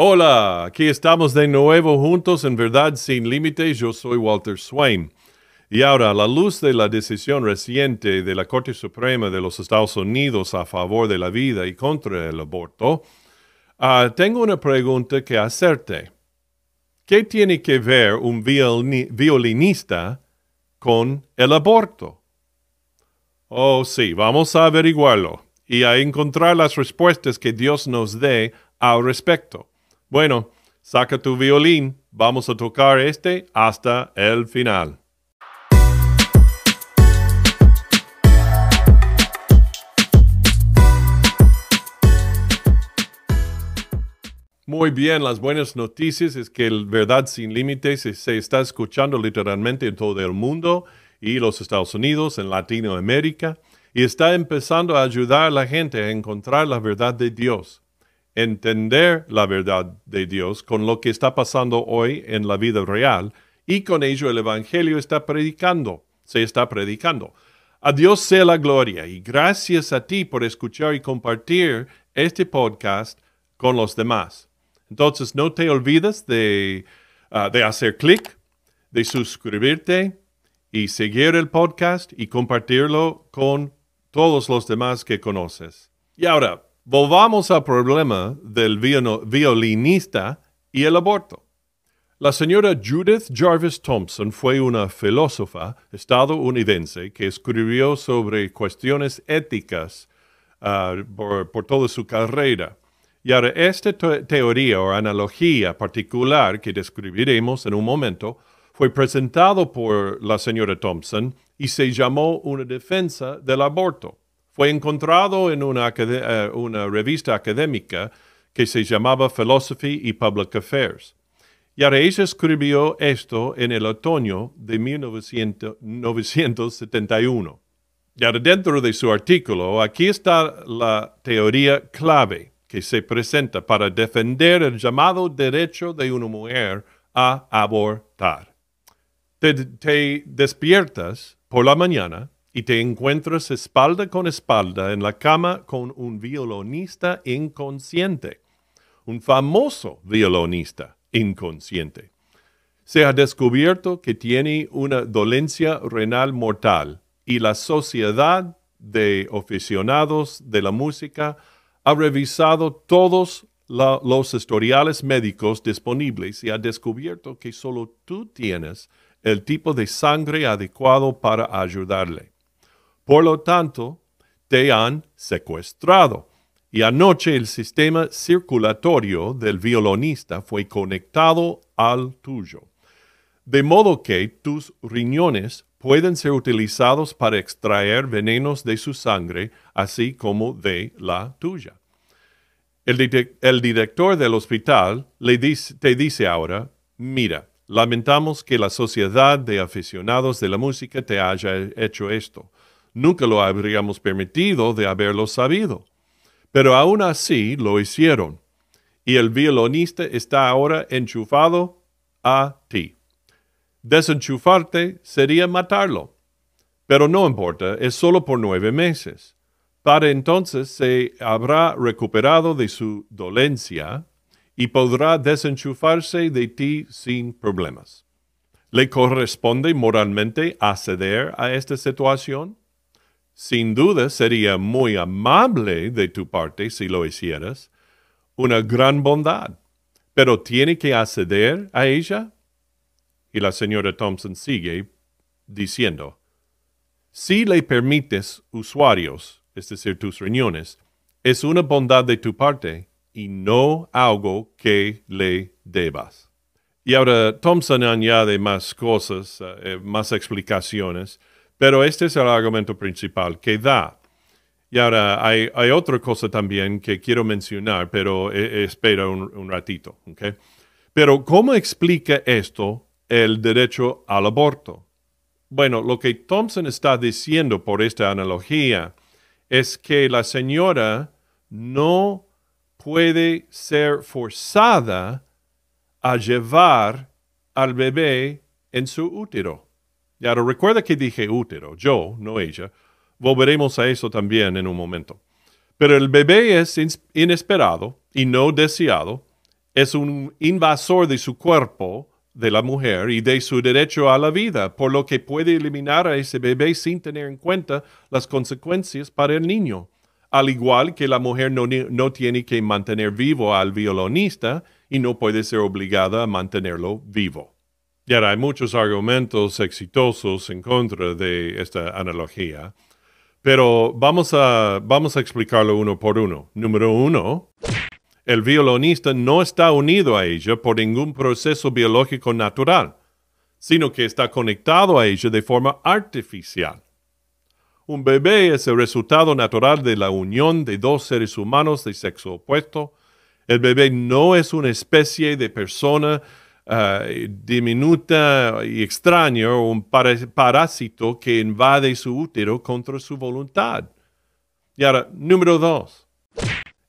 Hola, aquí estamos de nuevo juntos en Verdad sin Límites. Yo soy Walter Swain. Y ahora, a la luz de la decisión reciente de la Corte Suprema de los Estados Unidos a favor de la vida y contra el aborto, ah, tengo una pregunta que hacerte. ¿Qué tiene que ver un violinista con el aborto? Oh, sí, vamos a averiguarlo y a encontrar las respuestas que Dios nos dé al respecto. Bueno, saca tu violín, vamos a tocar este hasta el final. Muy bien, las buenas noticias es que el Verdad sin Límites se, está escuchando literalmente en todo el mundo y los Estados Unidos, en Latinoamérica, y está empezando a ayudar a la gente a encontrar la verdad de Dios entender la verdad de Dios con lo que está pasando hoy en la vida real y con ello el Evangelio está predicando, se está predicando. A Dios sea la gloria y gracias a ti por escuchar y compartir este podcast con los demás. Entonces no te olvides de, ah, de hacer clic, de suscribirte y seguir el podcast y compartirlo con todos los demás que conoces. Y ahora, Volvamos al problema del violinista y el aborto. La señora Judith Jarvis Thompson fue una filósofa estadounidense que escribió sobre cuestiones éticas ah, por, toda su carrera. Y ahora esta teoría o analogía particular que describiremos en un momento fue presentado por la señora Thompson y se llamó una defensa del aborto fue encontrado en eh, una, revista académica que se llamaba Philosophy y Public Affairs. Y ahora ella escribió esto en el otoño de 1971. Y dentro de su artículo, aquí está la teoría clave que se presenta para defender el llamado derecho de una mujer a abortar. te despiertas por la mañana y te encuentras espalda con espalda en la cama con un violonista inconsciente, un famoso violonista inconsciente. Se ha descubierto que tiene una dolencia renal mortal y la Sociedad de Aficionados de la Música ha revisado todos los historiales médicos disponibles y ha descubierto que solo tú tienes el tipo de sangre adecuado para ayudarle. Por lo tanto, te han secuestrado. Y anoche el sistema circulatorio del violonista fue conectado al tuyo. De modo que tus riñones pueden ser utilizados para extraer venenos de su sangre, así como de la tuya. El, director del hospital le te dice ahora, mira, lamentamos que la sociedad de aficionados de la música te haya hecho esto nunca lo habríamos permitido de haberlo sabido. Pero aún así lo hicieron. Y el violonista está ahora enchufado a ti. Desenchufarte sería matarlo. Pero no importa, es solo por nueve meses. Para entonces se habrá recuperado de su dolencia y podrá desenchufarse de ti sin problemas. ¿Le corresponde moralmente acceder a esta situación? Sin duda sería muy amable de tu parte si lo hicieras, una gran bondad, pero tiene que acceder a ella. Y la señora Thompson sigue diciendo, si le permites usuarios, es decir, tus riñones, es una bondad de tu parte y no algo que le debas. Y ahora Thompson añade más cosas, eh, más explicaciones, pero este es el argumento principal que da. Y ahora hay, otra cosa también que quiero mencionar, pero eh, espera un, ratito. Pero ¿cómo explica esto el derecho al aborto? Bueno, lo que Thompson está diciendo por esta analogía es que la señora no puede ser forzada a llevar al bebé en su útero. Y ahora recuerda que dije útero, yo, no ella. Volveremos a eso también en un momento. Pero el bebé es inesperado y no deseado. es un invasor de su cuerpo, de la mujer, y de su derecho a la vida, por lo que puede eliminar a ese bebé sin tener en cuenta las consecuencias para el niño. Al igual que la mujer no, no tiene que mantener vivo al violonista y no puede ser obligada a mantenerlo vivo. Y ahora hay muchos argumentos exitosos en contra de esta analogía, pero vamos a, vamos a explicarlo uno por uno. Número uno, el violonista no está unido a ella por ningún proceso biológico natural, sino que está conectado a ella de forma artificial. Un bebé es el resultado natural de la unión de dos seres humanos de sexo opuesto. El bebé no es una especie de persona ah, diminuta y extraña un parásito que invade su útero contra su voluntad. Y ahora, número dos.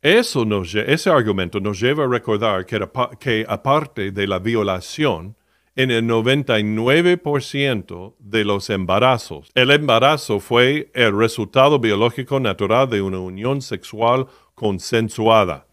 Eso ese argumento nos lleva a recordar que, que aparte de la violación, en el 99% de los embarazos. El embarazo fue el resultado biológico natural de una unión sexual consensuada.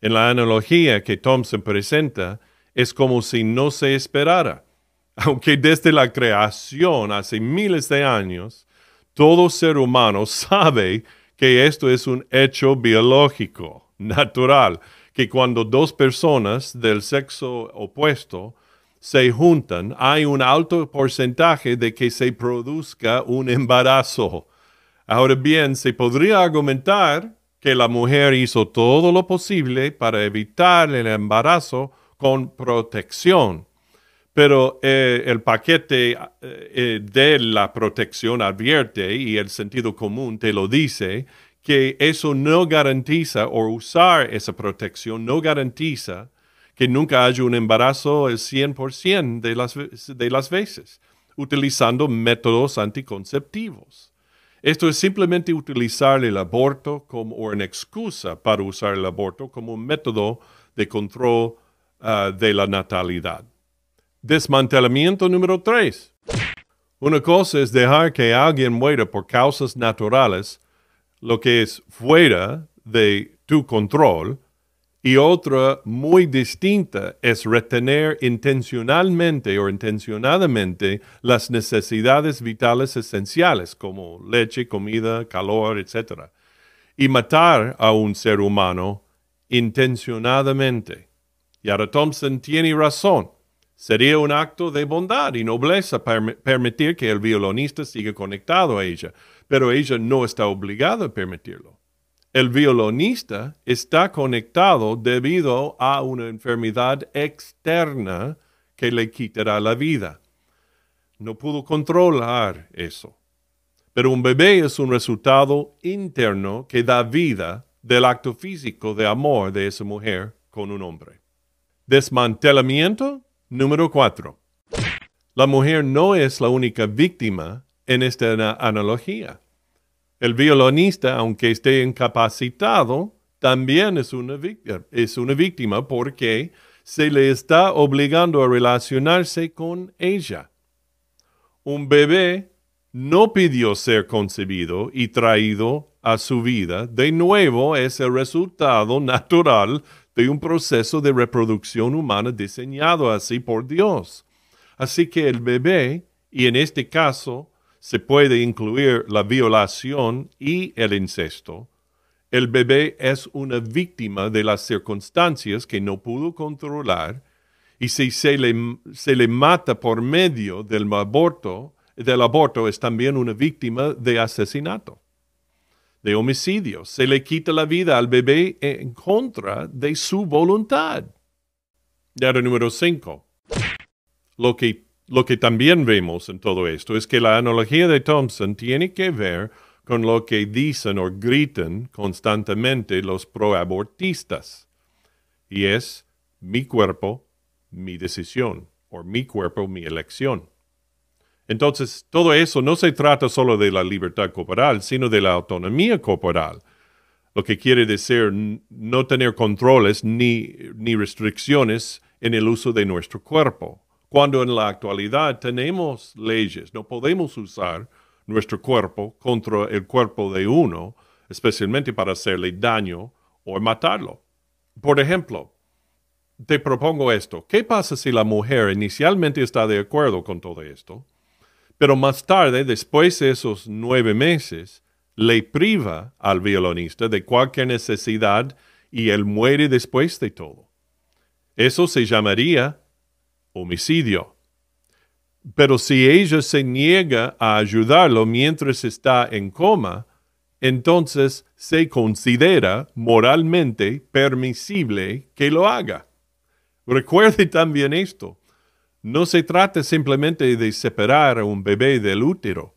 En la analogía que Thompson presenta, es como si no se esperara. Aunque desde la creación, hace miles de años, todo ser humano sabe que esto es un hecho biológico, natural, que cuando dos personas del sexo opuesto se juntan, hay un alto porcentaje de que se produzca un embarazo. Ahora bien, se podría argumentar que la mujer hizo todo lo posible para evitar el embarazo con protección. Pero eh, el paquete eh, eh, de la protección advierte y el sentido común te lo dice que eso no garantiza o usar esa protección no garantiza que nunca haya un embarazo el 100% de las, de las veces, utilizando métodos anticonceptivos. Esto es simplemente utilizar el aborto como una excusa para usar el aborto como un método de control ah, de la natalidad. Desmantelamiento número 3. Una cosa es dejar que alguien muera por causas naturales, lo que es fuera de tu control, y otra muy distinta es retener intencionalmente o intencionadamente las necesidades vitales esenciales como leche, comida, calor, etc. Y matar a un ser humano intencionadamente. Y ahora Thompson tiene razón. Sería un acto de bondad y nobleza permitir que el violonista siga conectado a ella, pero ella no está obligada a permitirlo. El violonista está conectado debido a una enfermedad externa que le quitará la vida. No pudo controlar eso. Pero un bebé es un resultado interno que da vida del acto físico de amor de esa mujer con un hombre. Desmantelamiento número 4. La mujer no es la única víctima en esta analogía. El violonista, aunque esté incapacitado, también es una, es una víctima porque se le está obligando a relacionarse con ella. Un bebé no pidió ser concebido y traído a su vida. De nuevo, es el resultado natural de un proceso de reproducción humana diseñado así por Dios. Así que el bebé, y en este caso se puede incluir la violación y el incesto, el bebé es una víctima de las circunstancias que no pudo controlar y si se le, se le mata por medio del aborto, del aborto es también una víctima de asesinato, de homicidio. Se le quita la vida al bebé en contra de su voluntad. Número 5. Lo que lo que también vemos en todo esto es que la analogía de Thompson tiene que ver con lo que dicen o gritan constantemente los proabortistas. Y es mi cuerpo, mi decisión, o mi cuerpo, mi elección. Entonces, todo eso no se trata solo de la libertad corporal, sino de la autonomía corporal, lo que quiere decir no tener controles ni, ni restricciones en el uso de nuestro cuerpo cuando en la actualidad tenemos leyes, no podemos usar nuestro cuerpo contra el cuerpo de uno, especialmente para hacerle daño o matarlo. Por ejemplo, te propongo esto. ¿Qué pasa si la mujer inicialmente está de acuerdo con todo esto, pero más tarde, después de esos nueve meses, le priva al violonista de cualquier necesidad y él muere después de todo? Eso se llamaría homicidio. Pero si ella se niega a ayudarlo mientras está en coma, entonces se considera moralmente permisible que lo haga. Recuerde también esto. No se trata simplemente de separar a un bebé del útero,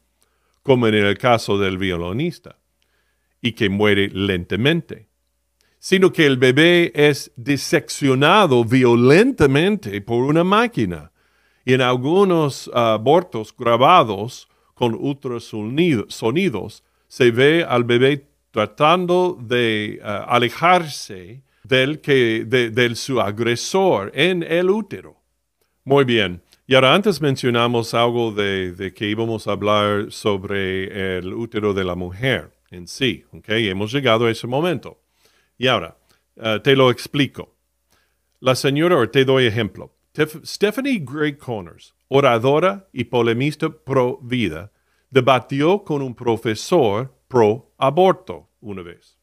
como en el caso del violonista, y que muere lentamente, sino que el bebé es diseccionado violentamente por una máquina. Y en algunos abortos grabados con ultrasonidos se ve al bebé tratando de uh, alejarse del, que, de, su agresor en el útero. Muy bien. Y ahora antes mencionamos algo de, que íbamos a hablar sobre el útero de la mujer en sí. ¿okay? Hemos llegado a ese momento. Y ahora, uh, te lo explico. La señora, te doy ejemplo. Stephanie Gray Connors, oradora y polemista pro vida, debatió con un profesor pro aborto una vez.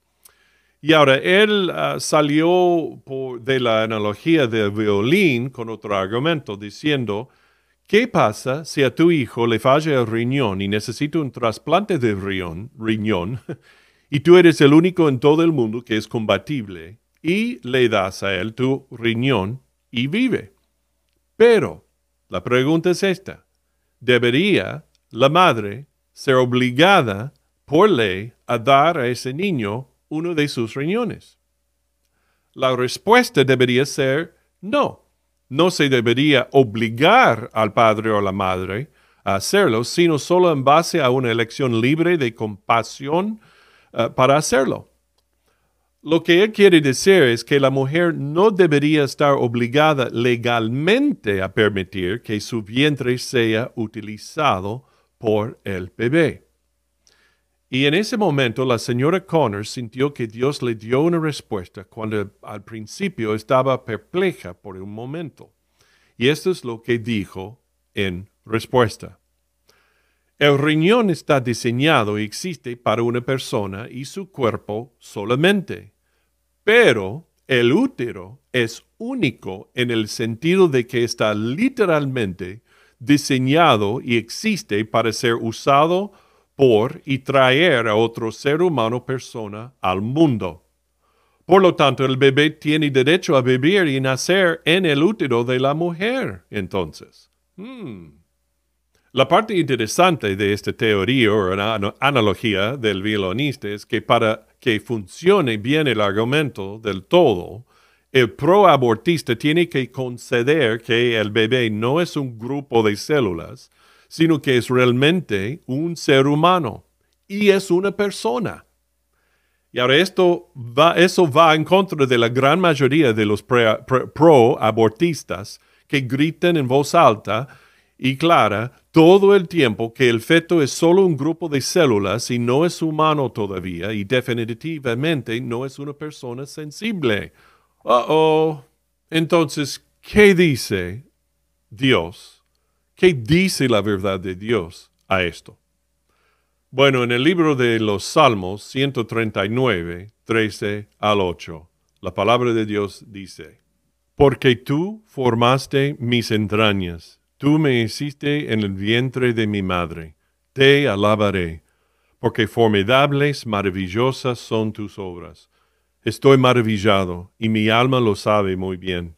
Y ahora él ah, salió de la analogía del violín con otro argumento diciendo, ¿qué pasa si a tu hijo le falla el riñón y necesita un trasplante de riñón, riñón y tú eres el único en todo el mundo que es combatible y le das a él tu riñón y vive? Pero la pregunta es esta, ¿debería la madre ser obligada por ley a dar a ese niño uno de sus riñones? La respuesta debería ser no. No se debería obligar al padre o la madre a hacerlo, sino solo en base a una elección libre de compasión eh, para hacerlo. Lo que él quiere decir es que la mujer no debería estar obligada legalmente a permitir que su vientre sea utilizado por el bebé. Y en ese momento la señora Connors sintió que Dios le dio una respuesta cuando al principio estaba perpleja por un momento. Y esto es lo que dijo en respuesta. El riñón está diseñado y existe para una persona y su cuerpo solamente. Pero el útero es único en el sentido de que está literalmente diseñado y existe para ser usado por y traer a otro ser humano persona al mundo. Por lo tanto, el bebé tiene derecho a vivir y nacer en el útero de la mujer, entonces. Hmm. La parte interesante de esta teoría o analogía del violonista es que para que funcione bien el argumento del todo, el proabortista tiene que conceder que el bebé no es un grupo de células, sino que es realmente un ser humano y es una persona. Y ahora esto va, eso va en contra de la gran mayoría de los pro-abortistas que gritan en voz alta y clara todo el tiempo que el feto es solo un grupo de células y no es humano todavía y definitivamente no es una persona sensible. oh. Entonces, ¿qué dice Dios? ¿Qué dice la verdad de Dios a esto? Bueno, en el libro de los Salmos 139, 13 al 8, la palabra de Dios dice, Porque tú formaste mis entrañas, tú me hiciste en el vientre de mi madre, te alabaré, porque formidables, maravillosas son tus obras. Estoy maravillado, y mi alma lo sabe muy bien.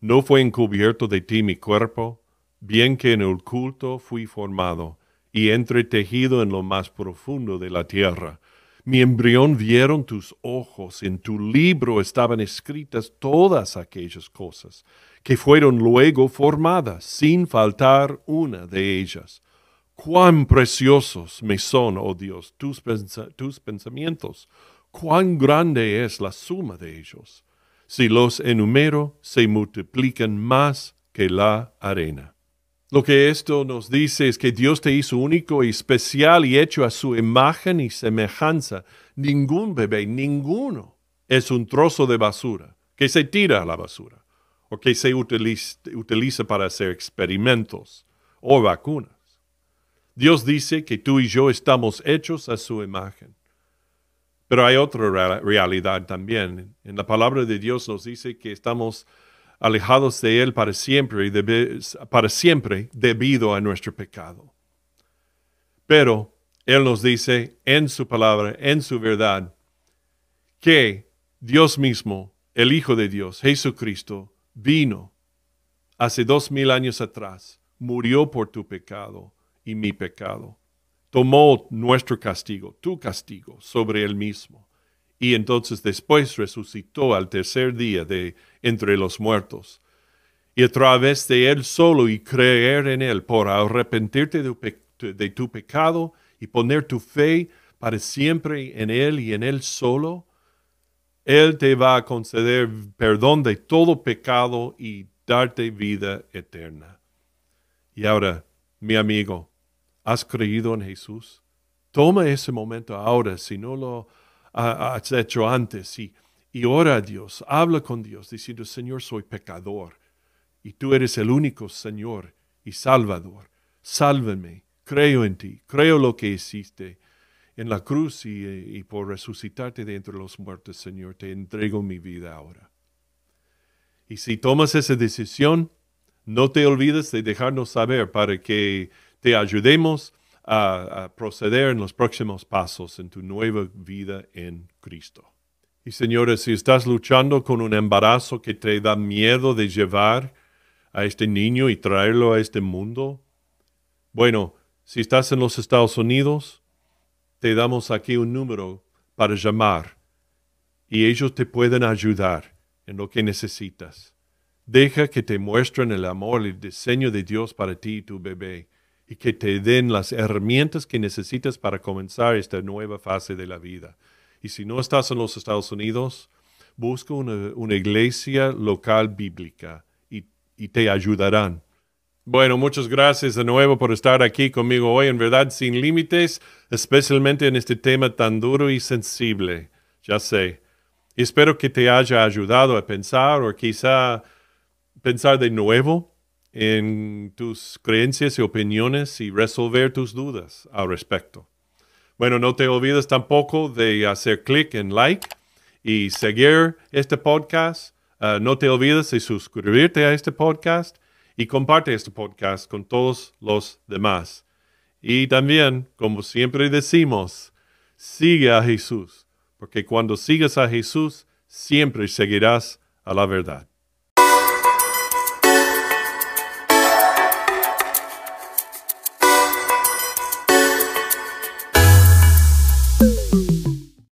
¿No fue encubierto de ti mi cuerpo? Bien que en el culto fui formado y entretejido en lo más profundo de la tierra. Mi embrión vieron tus ojos, en tu libro estaban escritas todas aquellas cosas, que fueron luego formadas, sin faltar una de ellas. Cuán preciosos me son, oh Dios, tus, tus pensamientos, cuán grande es la suma de ellos. Si los enumero, se multiplican más que la arena. Lo que esto nos dice es que Dios te hizo único y especial y hecho a su imagen y semejanza. Ningún bebé, ninguno, es un trozo de basura que se tira a la basura. o que se utiliza, para hacer experimentos o vacunas. Dios dice que tú y yo estamos hechos a su imagen. Pero hay otra realidad también. En la palabra de Dios nos dice que estamos alejados de Él para siempre, para siempre debido a nuestro pecado. Pero Él nos dice en su palabra, en su verdad, que Dios mismo, el Hijo de Dios, Jesucristo, vino hace dos mil años atrás, murió por tu pecado y mi pecado. Tomó nuestro castigo, tu castigo, sobre él mismo. Y entonces después resucitó al tercer día de entre los muertos. Y a través de él solo y creer en él, por arrepentirte de, de tu pecado y poner tu fe para siempre en él y en él solo, él te va a conceder perdón de todo pecado y darte vida eterna. Y ahora, mi amigo, ¿has creído en Jesús? Toma ese momento ahora, si no lo has hecho antes, y, y ora a Dios, habla con Dios, diciendo, Señor, soy pecador, y tú eres el único Señor y Salvador. Sálvame, creo en ti, creo lo que hiciste en la cruz y, por resucitarte de entre los muertos, Señor, te entrego mi vida ahora. Y si tomas esa decisión, no te olvides de dejarnos saber para que te ayudemos a, proceder en los próximos pasos en tu nueva vida en Cristo. Y señores, si estás luchando con un embarazo que te da miedo de llevar a este niño y traerlo a este mundo, bueno, si estás en los Estados Unidos, te damos aquí un número para llamar y ellos te pueden ayudar en lo que necesitas. Deja que te muestren el amor y el diseño de Dios para ti y tu bebé y que te den las herramientas que necesitas para comenzar esta nueva fase de la vida. Y si no estás en los Estados Unidos, busca una, iglesia local bíblica y, y te ayudarán bueno, muchas gracias de nuevo por estar aquí conmigo hoy, en verdad sin límites, especialmente en este tema tan duro y sensible. Ya sé. espero que te haya ayudado a pensar o quizá pensar de nuevo en tus creencias y opiniones y resolver tus dudas al respecto. Bueno, no te olvides tampoco de hacer clic en like y seguir este podcast. Ah, no te olvides de suscribirte a este podcast y comparte este podcast con todos los demás. Y también, como siempre decimos, sigue a Jesús, porque cuando sigas a Jesús, siempre seguirás a la verdad.